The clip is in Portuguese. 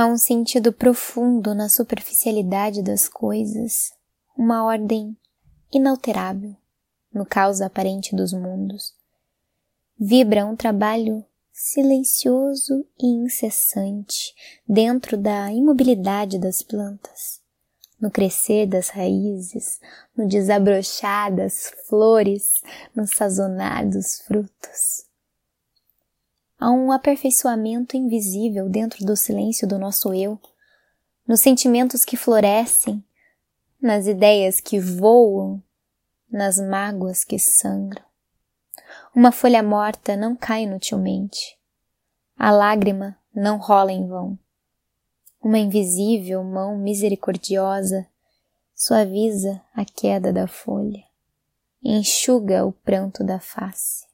Há um sentido profundo na superficialidade das coisas, uma ordem inalterável no caos aparente dos mundos. Vibra um trabalho silencioso e incessante dentro da imobilidade das plantas, no crescer das raízes, no desabrochar das flores, no sazonar dos frutos. Há um aperfeiçoamento invisível dentro do silêncio do nosso eu, nos sentimentos que florescem, nas ideias que voam, nas mágoas que sangram. Uma folha morta não cai inutilmente. A lágrima não rola em vão. Uma invisível mão misericordiosa suaviza a queda da folha, enxuga o pranto da face.